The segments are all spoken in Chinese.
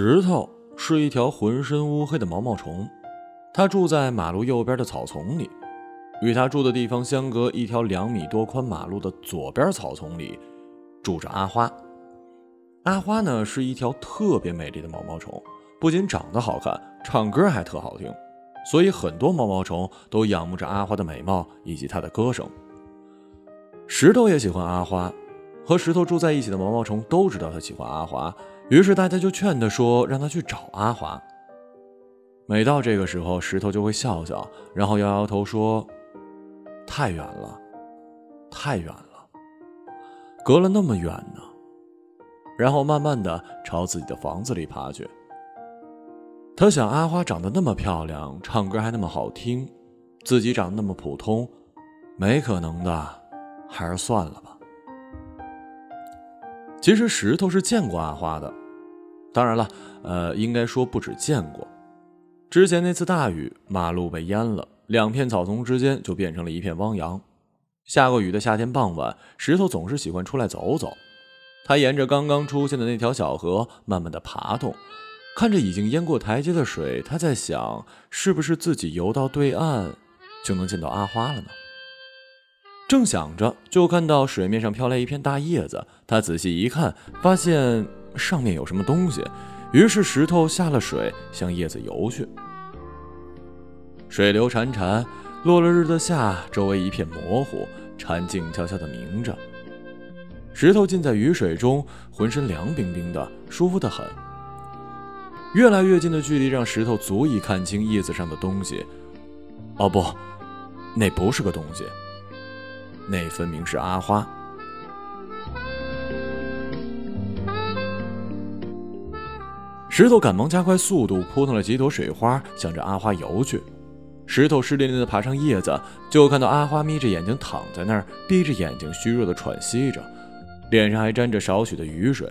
石头是一条浑身乌黑的毛毛虫，它住在马路右边的草丛里。与它住的地方相隔一条两米多宽马路的左边草丛里，住着阿花。阿花呢是一条特别美丽的毛毛虫，不仅长得好看，唱歌还特好听，所以很多毛毛虫都仰慕着阿花的美貌以及她的歌声。石头也喜欢阿花，和石头住在一起的毛毛虫都知道他喜欢阿花。于是大家就劝他说：“让他去找阿华。”每到这个时候，石头就会笑笑，然后摇摇头说：“太远了，太远了，隔了那么远呢。”然后慢慢的朝自己的房子里爬去。他想，阿花长得那么漂亮，唱歌还那么好听，自己长得那么普通，没可能的，还是算了吧。其实石头是见过阿花的，当然了，呃，应该说不止见过。之前那次大雨，马路被淹了，两片草丛之间就变成了一片汪洋。下过雨的夏天傍晚，石头总是喜欢出来走走。他沿着刚刚出现的那条小河，慢慢的爬动，看着已经淹过台阶的水，他在想，是不是自己游到对岸，就能见到阿花了呢？正想着，就看到水面上飘来一片大叶子。他仔细一看，发现上面有什么东西。于是石头下了水，向叶子游去。水流潺潺，落了日的下，周围一片模糊，蝉静悄悄地鸣着。石头浸在雨水中，浑身凉冰冰的，舒服得很。越来越近的距离让石头足以看清叶子上的东西。哦不，那不是个东西。那分明是阿花。石头赶忙加快速度，扑腾了几朵水花，向着阿花游去。石头湿淋淋的爬上叶子，就看到阿花眯着眼睛躺在那儿，闭着眼睛虚弱的喘息着，脸上还沾着少许的雨水。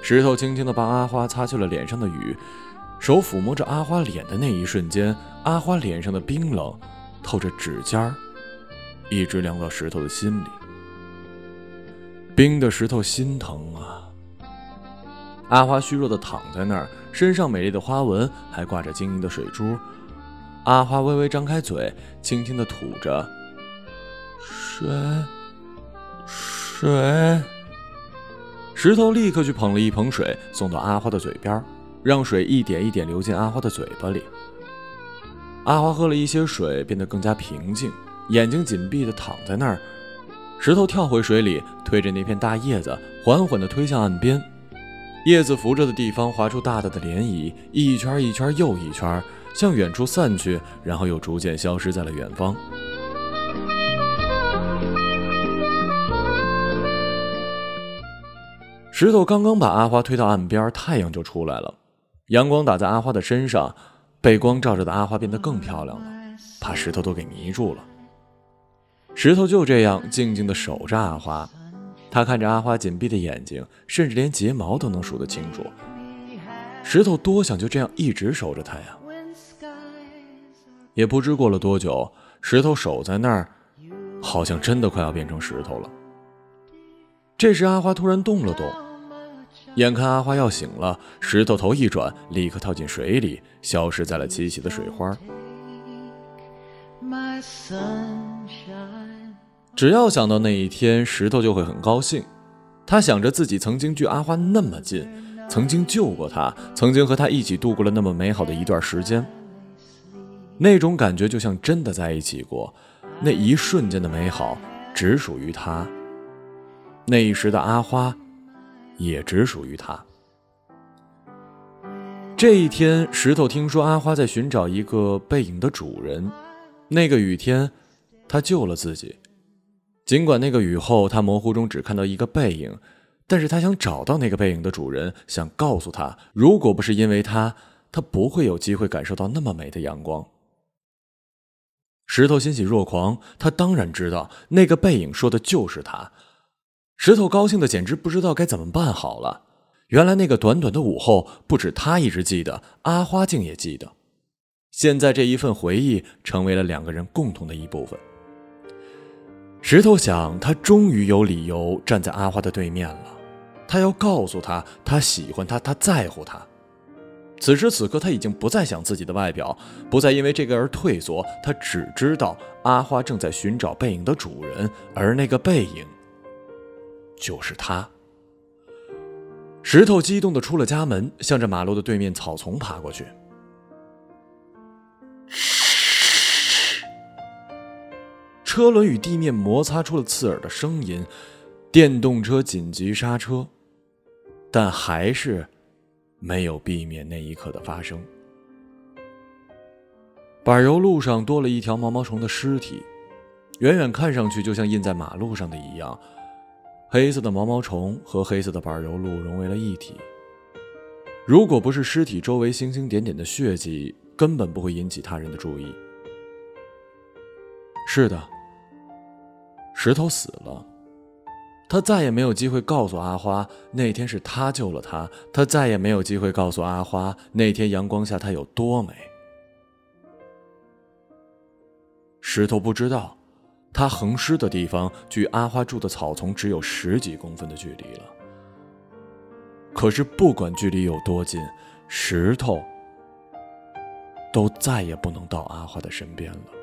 石头轻轻的帮阿花擦去了脸上的雨，手抚摸着阿花脸的那一瞬间，阿花脸上的冰冷透着指尖儿。一直凉到石头的心里，冰的石头心疼啊！阿花虚弱的躺在那儿，身上美丽的花纹还挂着晶莹的水珠。阿花微微张开嘴，轻轻的吐着水，水。石头立刻去捧了一捧水，送到阿花的嘴边，让水一点一点流进阿花的嘴巴里。阿花喝了一些水，变得更加平静。眼睛紧闭的躺在那儿，石头跳回水里，推着那片大叶子，缓缓地推向岸边。叶子扶着的地方划出大大的涟漪，一圈一圈又一圈，向远处散去，然后又逐渐消失在了远方。石头刚刚把阿花推到岸边，太阳就出来了，阳光打在阿花的身上，被光照着的阿花变得更漂亮了，把石头都给迷住了。石头就这样静静地守着阿花，他看着阿花紧闭的眼睛，甚至连睫毛都能数得清楚。石头多想就这样一直守着她呀！也不知过了多久，石头守在那儿，好像真的快要变成石头了。这时，阿花突然动了动，眼看阿花要醒了，石头头一转，立刻跳进水里，消失在了沏起的水花。只要想到那一天，石头就会很高兴。他想着自己曾经距阿花那么近，曾经救过她，曾经和她一起度过了那么美好的一段时间。那种感觉就像真的在一起过，那一瞬间的美好只属于他。那一时的阿花，也只属于他。这一天，石头听说阿花在寻找一个背影的主人。那个雨天，他救了自己。尽管那个雨后，他模糊中只看到一个背影，但是他想找到那个背影的主人，想告诉他，如果不是因为他，他不会有机会感受到那么美的阳光。石头欣喜若狂，他当然知道那个背影说的就是他。石头高兴的简直不知道该怎么办好了。原来那个短短的午后，不止他一直记得，阿花竟也记得。现在这一份回忆成为了两个人共同的一部分。石头想，他终于有理由站在阿花的对面了。他要告诉她，他喜欢她，他在乎她。此时此刻，他已经不再想自己的外表，不再因为这个而退缩。他只知道阿花正在寻找背影的主人，而那个背影就是他。石头激动的出了家门，向着马路的对面草丛爬过去。车轮与地面摩擦出了刺耳的声音，电动车紧急刹车，但还是。没有避免那一刻的发生。柏油路上多了一条毛毛虫的尸体，远远看上去就像印在马路上的一样。黑色的毛毛虫和黑色的柏油路融为了一体。如果不是尸体周围星星点点的血迹，根本不会引起他人的注意。是的，石头死了。他再也没有机会告诉阿花那天是他救了他，他再也没有机会告诉阿花那天阳光下他有多美。石头不知道，他横尸的地方距阿花住的草丛只有十几公分的距离了。可是不管距离有多近，石头都再也不能到阿花的身边了。